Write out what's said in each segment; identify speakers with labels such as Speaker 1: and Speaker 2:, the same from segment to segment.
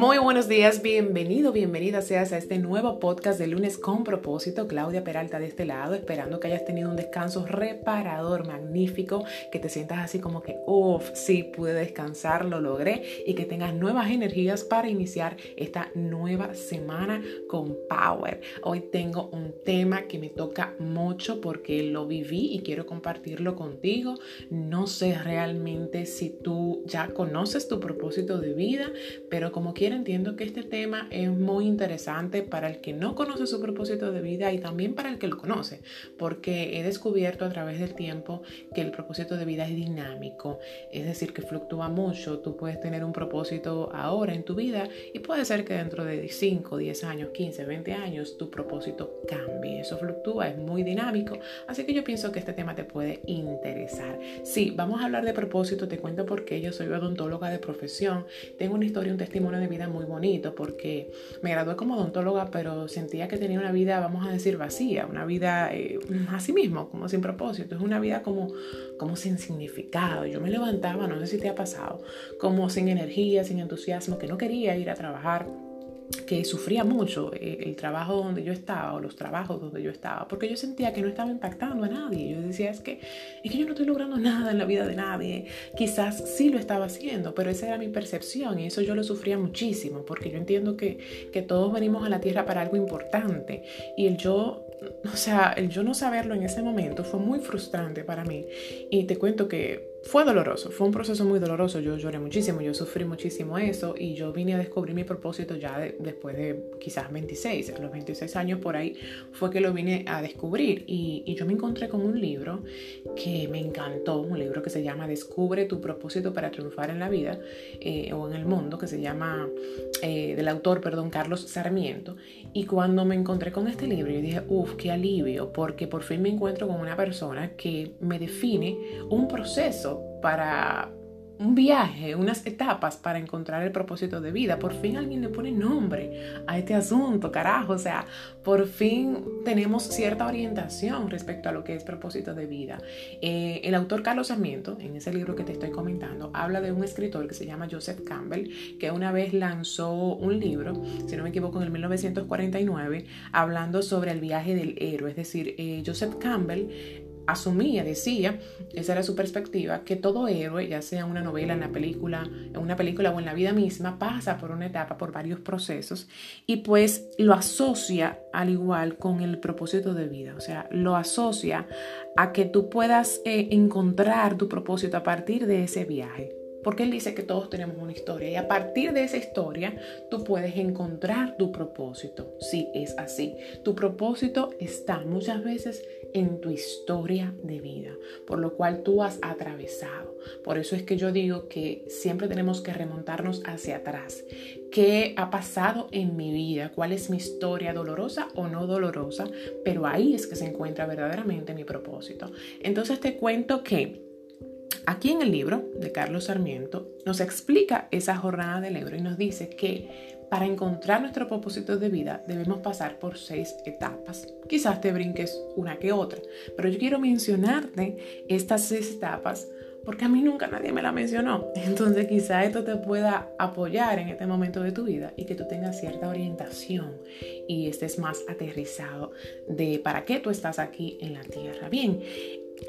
Speaker 1: Muy buenos días, bienvenido, bienvenida seas a este nuevo podcast de lunes con propósito. Claudia Peralta de este lado, esperando que hayas tenido un descanso reparador, magnífico, que te sientas así como que, uff, sí, pude descansar, lo logré y que tengas nuevas energías para iniciar esta nueva semana con Power. Hoy tengo un tema que me toca mucho porque lo viví y quiero compartirlo contigo. No sé realmente si tú ya conoces tu propósito de vida, pero como entiendo que este tema es muy interesante para el que no conoce su propósito de vida y también para el que lo conoce, porque he descubierto a través del tiempo que el propósito de vida es dinámico, es decir, que fluctúa mucho. Tú puedes tener un propósito ahora en tu vida y puede ser que dentro de 5, 10 años, 15, 20 años tu propósito cambie. Eso fluctúa, es muy dinámico, así que yo pienso que este tema te puede interesar. Sí, vamos a hablar de propósito, te cuento por qué yo soy odontóloga de profesión, tengo una historia, un testimonio de vida muy bonito porque me gradué como odontóloga, pero sentía que tenía una vida, vamos a decir, vacía, una vida eh, así mismo, como sin propósito. Es una vida como, como sin significado. Yo me levantaba, no sé si te ha pasado, como sin energía, sin entusiasmo, que no quería ir a trabajar que sufría mucho eh, el trabajo donde yo estaba o los trabajos donde yo estaba, porque yo sentía que no estaba impactando a nadie. Yo decía, es que, es que yo no estoy logrando nada en la vida de nadie. Quizás sí lo estaba haciendo, pero esa era mi percepción y eso yo lo sufría muchísimo, porque yo entiendo que, que todos venimos a la tierra para algo importante y el yo o sea, el yo no saberlo en ese momento fue muy frustrante para mí. Y te cuento que fue doloroso, fue un proceso muy doloroso. Yo lloré muchísimo, yo sufrí muchísimo eso y yo vine a descubrir mi propósito ya después de quizás 26, a los 26 años por ahí fue que lo vine a descubrir y, yo me encontré con un libro que me encantó, un libro que se llama Descubre tu propósito para triunfar en la vida eh, o en el mundo, que se llama eh, del autor, perdón, Carlos Sarmiento. Y cuando me encontré con este libro, yo dije, uff, qué alivio, porque por fin me encuentro con una persona que me define un proceso para un viaje, unas etapas para encontrar el propósito de vida. Por fin alguien le pone nombre a este asunto, carajo. O sea, por fin tenemos cierta orientación respecto a lo que es propósito de vida. Eh, el autor Carlos Sarmiento, en ese libro que te estoy comentando, habla de un escritor que se llama Joseph Campbell, que una vez lanzó un libro, si no me equivoco, en el 1949, hablando sobre el viaje del héroe. Es decir, eh, Joseph Campbell asumía, decía, esa era su perspectiva, que todo héroe, ya sea en una novela, en la película, en una película o en la vida misma, pasa por una etapa, por varios procesos y pues lo asocia al igual con el propósito de vida, o sea, lo asocia a que tú puedas eh, encontrar tu propósito a partir de ese viaje. Porque él dice que todos tenemos una historia y a partir de esa historia tú puedes encontrar tu propósito. Sí, es así. Tu propósito está muchas veces en tu historia de vida, por lo cual tú has atravesado. Por eso es que yo digo que siempre tenemos que remontarnos hacia atrás. ¿Qué ha pasado en mi vida? ¿Cuál es mi historia dolorosa o no dolorosa? Pero ahí es que se encuentra verdaderamente mi propósito. Entonces te cuento que Aquí en el libro de Carlos Sarmiento nos explica esa jornada del héroe y nos dice que para encontrar nuestro propósito de vida debemos pasar por seis etapas. Quizás te brinques una que otra, pero yo quiero mencionarte estas seis etapas porque a mí nunca nadie me la mencionó. Entonces quizá esto te pueda apoyar en este momento de tu vida y que tú tengas cierta orientación y estés más aterrizado de para qué tú estás aquí en la tierra. Bien,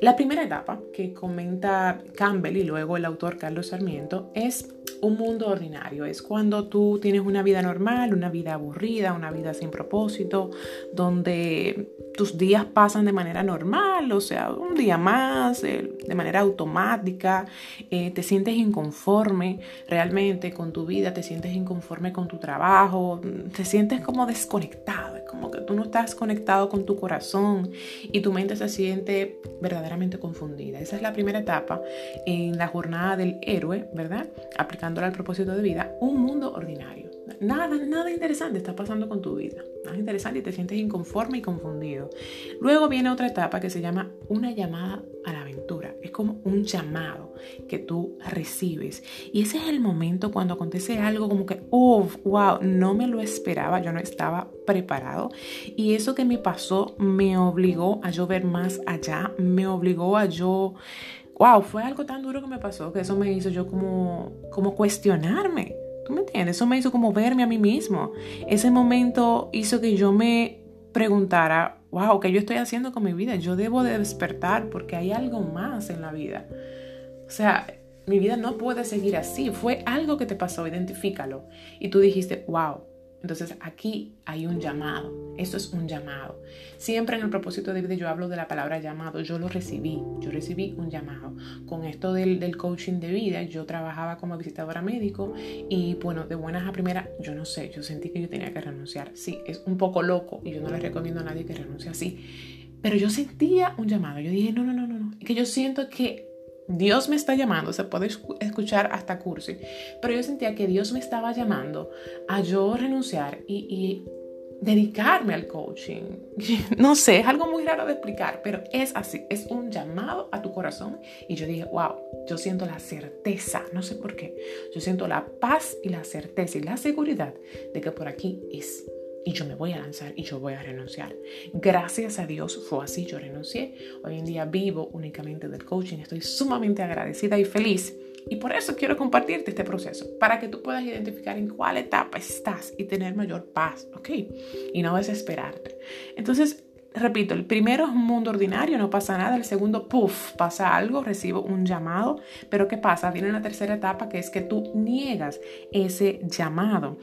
Speaker 1: la primera etapa que comenta Campbell y luego el autor Carlos Sarmiento es un mundo ordinario. Es cuando tú tienes una vida normal, una vida aburrida, una vida sin propósito, donde tus días pasan de manera normal, o sea, un día más, eh, de manera automática, eh, te sientes inconforme realmente con tu vida, te sientes inconforme con tu trabajo, te sientes como desconectado, es como que tú no estás conectado con tu corazón y tu mente se siente verdaderamente confundida. Esa es la primera etapa en la jornada del héroe, ¿verdad? Aplicándola al propósito de vida, un mundo ordinario. Nada, nada interesante está pasando con tu vida. Nada interesante y te sientes inconforme y confundido. Luego viene otra etapa que se llama una llamada a la un llamado que tú recibes. Y ese es el momento cuando acontece algo como que, oh, wow, no me lo esperaba, yo no estaba preparado. Y eso que me pasó me obligó a yo ver más allá, me obligó a yo wow, fue algo tan duro que me pasó que eso me hizo yo como, como cuestionarme ¿Tú me entiendes? Eso me hizo como verme a mí mismo. Ese momento hizo que yo me preguntara, wow, ¿qué yo estoy haciendo con mi vida? Yo debo de despertar porque hay algo más en la vida. O sea, mi vida no puede seguir así. Fue algo que te pasó, identifícalo. Y tú dijiste, wow, entonces aquí hay un llamado, eso es un llamado. Siempre en el propósito de vida yo hablo de la palabra llamado, yo lo recibí, yo recibí un llamado. Con esto del, del, coaching de vida, yo trabajaba como visitadora médico y bueno, de buenas a primeras, yo no sé, yo sentí que yo tenía que renunciar. Sí, es un poco loco y yo no le recomiendo a nadie que renuncie así. Pero yo sentía un llamado, yo dije, no, no, no, no, no, que yo siento que Dios me está llamando, se puede escuchar hasta cursi, pero yo sentía que Dios me estaba llamando a yo renunciar y, dedicarme al coaching. No sé, es algo muy raro de explicar, pero es así, es un llamado a tu corazón y yo dije, wow, yo siento la certeza, no sé por qué, yo siento la paz y la certeza y la seguridad de que por aquí es y yo me voy a lanzar y yo voy a renunciar. Gracias a Dios fue así, yo renuncié. Hoy en día vivo únicamente del coaching, estoy sumamente agradecida y feliz. Y por eso quiero compartirte este proceso, para que tú puedas identificar en cuál etapa estás y tener mayor paz, ¿ok? Y no desesperarte. Entonces, repito, el primero es un mundo ordinario, no pasa nada. El segundo, puff, pasa algo, recibo un llamado. Pero ¿qué pasa? Viene la tercera etapa que es que tú niegas ese llamado.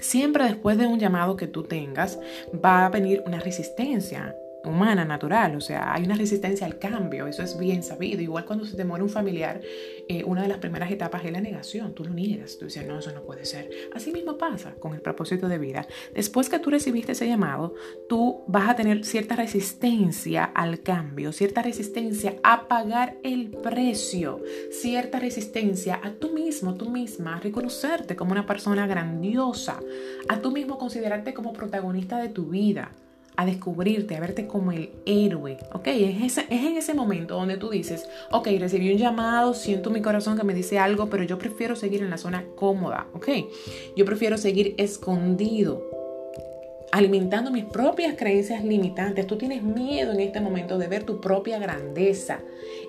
Speaker 1: Siempre después de un llamado que tú tengas va a venir una resistencia humana, natural, o sea, hay una resistencia al cambio, eso es bien sabido. Igual cuando se te muere un familiar, eh, una de las primeras etapas es la negación, tú lo niegas, tú dices, no, eso no puede ser. Así mismo pasa con el propósito de vida. Después que tú recibiste ese llamado, tú vas a tener cierta resistencia al cambio, cierta resistencia a pagar el precio, cierta resistencia a tú mismo, tú misma, a reconocerte como una persona grandiosa, a tú mismo considerarte como protagonista de tu vida a descubrirte, a verte como el héroe, ¿ok? Es, es en ese momento donde tú dices, ok, recibí un llamado, siento mi corazón que me dice algo, pero yo prefiero seguir en la zona cómoda, ¿ok? Yo prefiero seguir escondido, alimentando mis propias creencias limitantes. Tú tienes miedo en este momento de ver tu propia grandeza.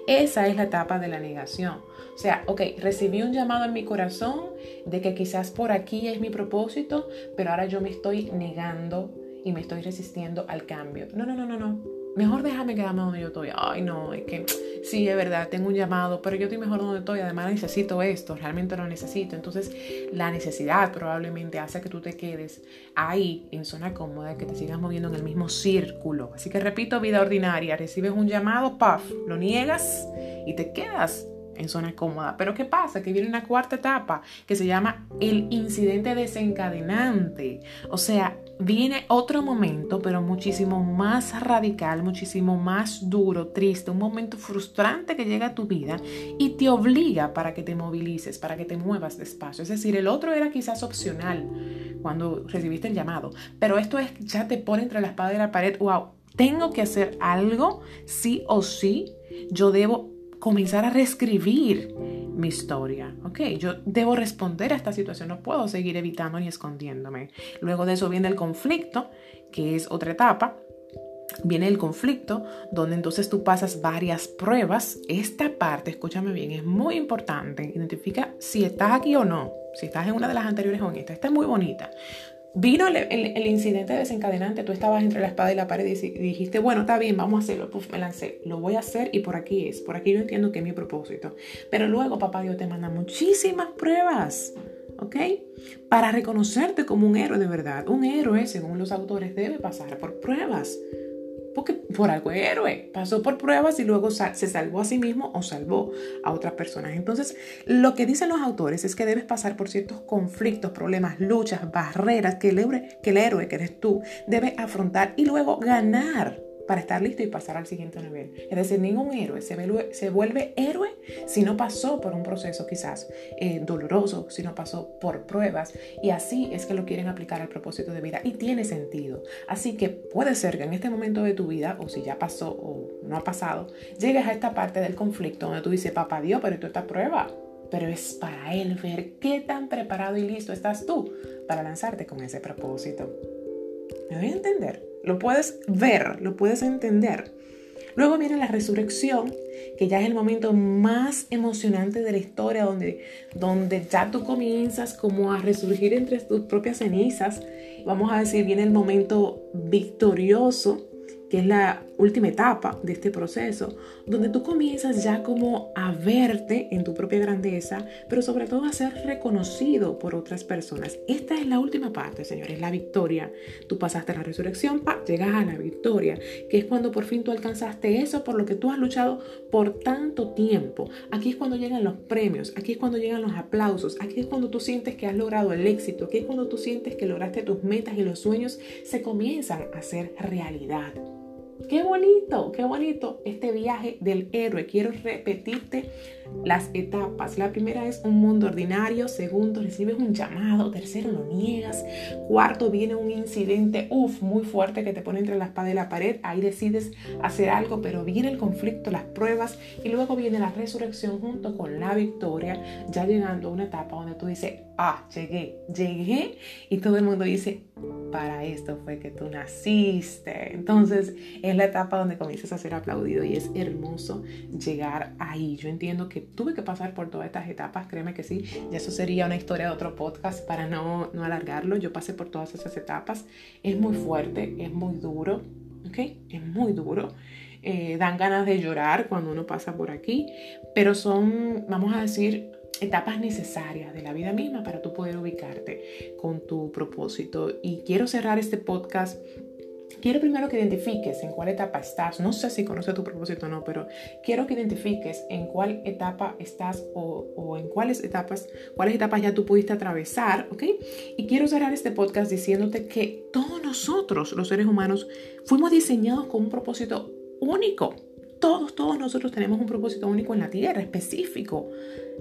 Speaker 1: Esa es la etapa de la negación. O sea, ok, recibí un llamado en mi corazón de que quizás por aquí es mi propósito, pero ahora yo me estoy negando y me estoy resistiendo al cambio. No, no, no, no, no. Mejor déjame quedarme donde yo estoy. Ay, no, es que sí, es verdad, tengo un llamado, pero yo estoy mejor donde estoy. Además, necesito esto, realmente lo necesito. Entonces, la necesidad probablemente hace que tú te quedes ahí en zona cómoda, que te sigas moviendo en el mismo círculo. Así que repito, vida ordinaria, recibes un llamado, puff, lo niegas y te quedas en zona cómoda. Pero ¿qué pasa? Que viene una cuarta etapa que se llama el incidente desencadenante. O sea, viene otro momento, pero muchísimo más radical, muchísimo más duro, triste, un momento frustrante que llega a tu vida y te obliga para que te movilices, para que te muevas despacio. Es decir, el otro era quizás opcional cuando recibiste el llamado, pero esto es ya te pone entre la espada y la pared, wow, tengo que hacer algo, sí o sí, yo debo comenzar a reescribir mi historia. Ok, yo debo responder a esta situación, no puedo seguir evitando ni escondiéndome. Luego de eso viene el conflicto, que es otra etapa. Viene el conflicto, donde entonces tú pasas varias pruebas. Esta parte, escúchame bien, es muy importante. Identifica si estás aquí o no. Si estás en una de las anteriores o en esta. Esta es muy bonita. Vino el, incidente desencadenante, tú estabas entre la espada y la pared y dijiste, bueno, está bien, vamos a hacerlo. me lancé, lo voy a hacer y por aquí es, por aquí yo entiendo que es mi propósito. Pero luego, papá Dios te manda muchísimas pruebas, ¿ok? Para reconocerte como un héroe de verdad. Un héroe, según los autores, debe pasar por pruebas porque por algo es héroe, pasó por pruebas y luego se salvó a sí mismo o salvó a otras personas. Entonces, lo que dicen los autores es que debes pasar por ciertos conflictos, problemas, luchas, barreras que el héroe, que, el héroe, que eres tú, debe afrontar y luego ganar para estar listo y pasar al siguiente nivel. Es decir, ningún héroe se, vuelve, se vuelve héroe si no pasó por un proceso quizás eh, doloroso, si no pasó por pruebas. Y así es que lo quieren aplicar al propósito de vida y tiene sentido. Así que puede ser que en este momento de tu vida, o si ya pasó o no ha pasado, llegues a esta parte del conflicto donde tú dices, papá Dios, pero esto está prueba. Pero es para él ver qué tan preparado y listo estás tú para lanzarte con ese propósito. ¿Me voy a entender? Lo puedes ver, lo puedes entender. Luego viene la resurrección, que ya es el momento más emocionante de la historia, donde, donde ya tú comienzas como a resurgir entre tus propias cenizas. Vamos a decir, viene el momento victorioso que es la última etapa de este proceso, donde tú comienzas ya como a verte en tu propia grandeza, pero sobre todo a ser reconocido por otras personas. Esta es la última parte, señores, la victoria. Tú pasaste la resurrección, pa, llegas a la victoria, que es cuando por fin tú alcanzaste eso por lo que tú has luchado por tanto tiempo. Aquí es cuando llegan los premios, aquí es cuando llegan los aplausos, aquí es cuando tú sientes que has logrado el éxito, aquí es cuando tú sientes que lograste tus metas y los sueños se comienzan a hacer realidad. Qué bonito, qué bonito este viaje del héroe. Quiero repetirte las etapas. La primera es un mundo ordinario, segundo recibes un llamado, tercero lo niegas, cuarto viene un incidente, uff, muy fuerte que te pone entre la espada y la pared, ahí decides hacer algo, pero viene el conflicto, las pruebas y luego viene la resurrección junto con la victoria, ya llegando a una etapa donde tú dices, ah, llegué, llegué y todo el mundo dice, para esto fue que tú naciste. Entonces es la etapa donde comienzas a ser aplaudido y es hermoso llegar ahí. Yo entiendo que tuve que pasar por todas estas etapas, créeme que sí, y eso sería una historia de otro podcast para no, no alargarlo. Yo pasé por todas esas etapas. Es muy fuerte, es muy duro, ¿ok? Es muy duro. Eh, dan ganas de llorar cuando uno pasa por aquí, pero son, vamos a decir, etapas necesarias de la vida misma para tú poder ubicarte con tu propósito. Y quiero cerrar este podcast Quiero primero que identifiques en cuál etapa estás. No sé si conoces tu propósito o no, pero quiero que identifiques en cuál etapa estás o, o, en cuáles etapas, cuáles etapas ya tú pudiste atravesar, ¿ok? Y quiero cerrar este podcast diciéndote que todos nosotros, los seres humanos, fuimos diseñados con un propósito único. Todos, todos nosotros tenemos un propósito único en la Tierra, específico.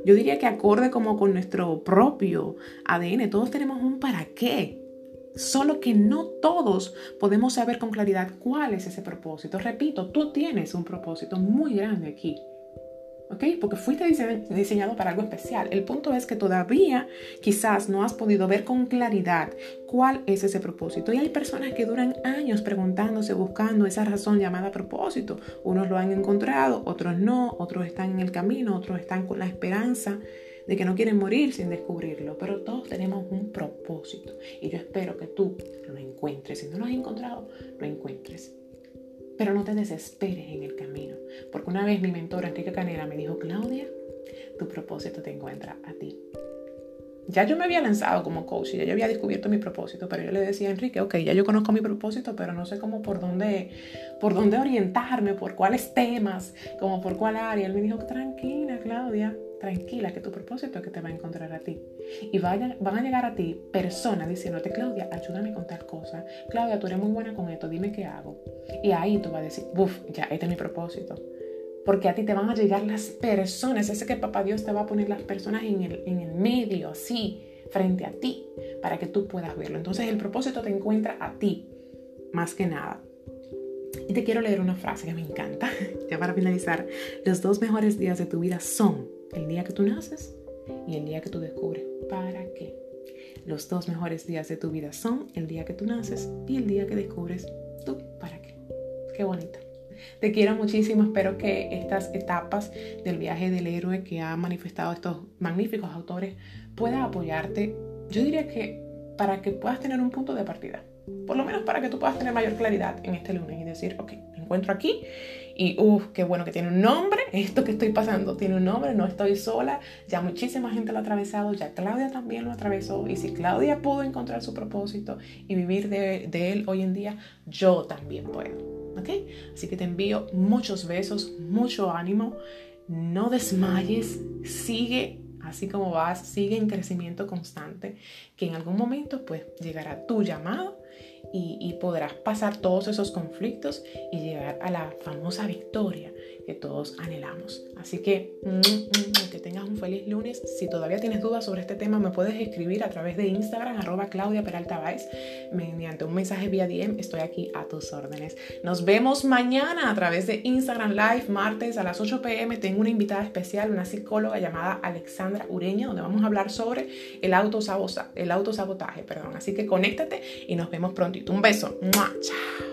Speaker 1: Yo diría que acorde como con nuestro propio ADN. Todos tenemos un para qué. Solo que no todos podemos saber con claridad cuál es ese propósito. Repito, tú tienes un propósito muy grande aquí. ¿Ok? Porque fuiste diseñado para algo especial. El punto es que todavía quizás no has podido ver con claridad cuál es ese propósito. Y hay personas que duran años preguntándose, buscando esa razón llamada propósito. Unos lo han encontrado, otros no, otros están en el camino, otros están con la esperanza de que no quieren morir sin descubrirlo, pero todos tenemos un propósito y yo espero que tú lo encuentres. Si no lo has encontrado, lo encuentres. Pero no te desesperes en el camino, porque una vez mi mentora Enrique Canela me dijo, Claudia, tu propósito te encuentra a ti. Ya yo me había lanzado como coach y ya yo había descubierto mi propósito, pero yo le decía a Enrique, ok, ya yo conozco mi propósito, pero no sé cómo por dónde, por dónde orientarme, por cuáles temas, como por cuál área. Él me dijo, tranquila, Claudia, tranquila, que tu propósito es que te va a encontrar a ti. Y van a llegar a ti personas diciéndote, Claudia, ayúdame con tal cosa. Claudia, tú eres muy buena con esto, dime qué hago. Y ahí tú vas a decir, buf, ya, este es mi propósito. Porque a ti te van a llegar las personas. Ese que papá Dios te va a poner las personas en el, en el medio, así, frente a ti, para que tú puedas verlo. Entonces el propósito te encuentra a ti, más que nada. Y te quiero leer una frase que me encanta, ya para finalizar. Los dos mejores días de tu vida son el día que tú naces y el día que tú descubres para qué. Los dos mejores días de tu vida son el día que tú naces y el día que descubres tú para qué. Qué bonito. Te quiero muchísimo, espero que estas etapas del viaje del héroe que han manifestado estos magníficos autores puedan apoyarte. Yo diría que para que puedas tener un punto de partida, por lo menos para que tú puedas tener mayor claridad en este lunes y decir, ok, me encuentro aquí y uff, qué bueno que tiene un nombre, esto que estoy pasando tiene un nombre, no estoy sola, ya muchísima gente lo ha atravesado, ya Claudia también lo atravesó y si Claudia pudo encontrar su propósito y vivir de, de él hoy en día, yo también puedo. ¿Ok? Así que te envío muchos besos, mucho ánimo, no desmayes, sigue así como vas, sigue en crecimiento constante, que en algún momento pues llegará tu llamado y, podrás pasar todos esos conflictos y llegar a la famosa victoria que todos anhelamos. Así que un feliz lunes. Si todavía tienes dudas sobre este tema, me puedes escribir a través de Instagram, arroba Claudia Peralta mediante un mensaje vía DM. Estoy aquí a tus órdenes. Nos vemos mañana a través de Instagram Live, martes a las 8 pm. Tengo una invitada especial, una psicóloga llamada Alexandra Ureña, donde vamos a hablar sobre el autosabotaje. El autosabotaje perdón. Así que conéctate y nos vemos prontito. Un beso. Chao.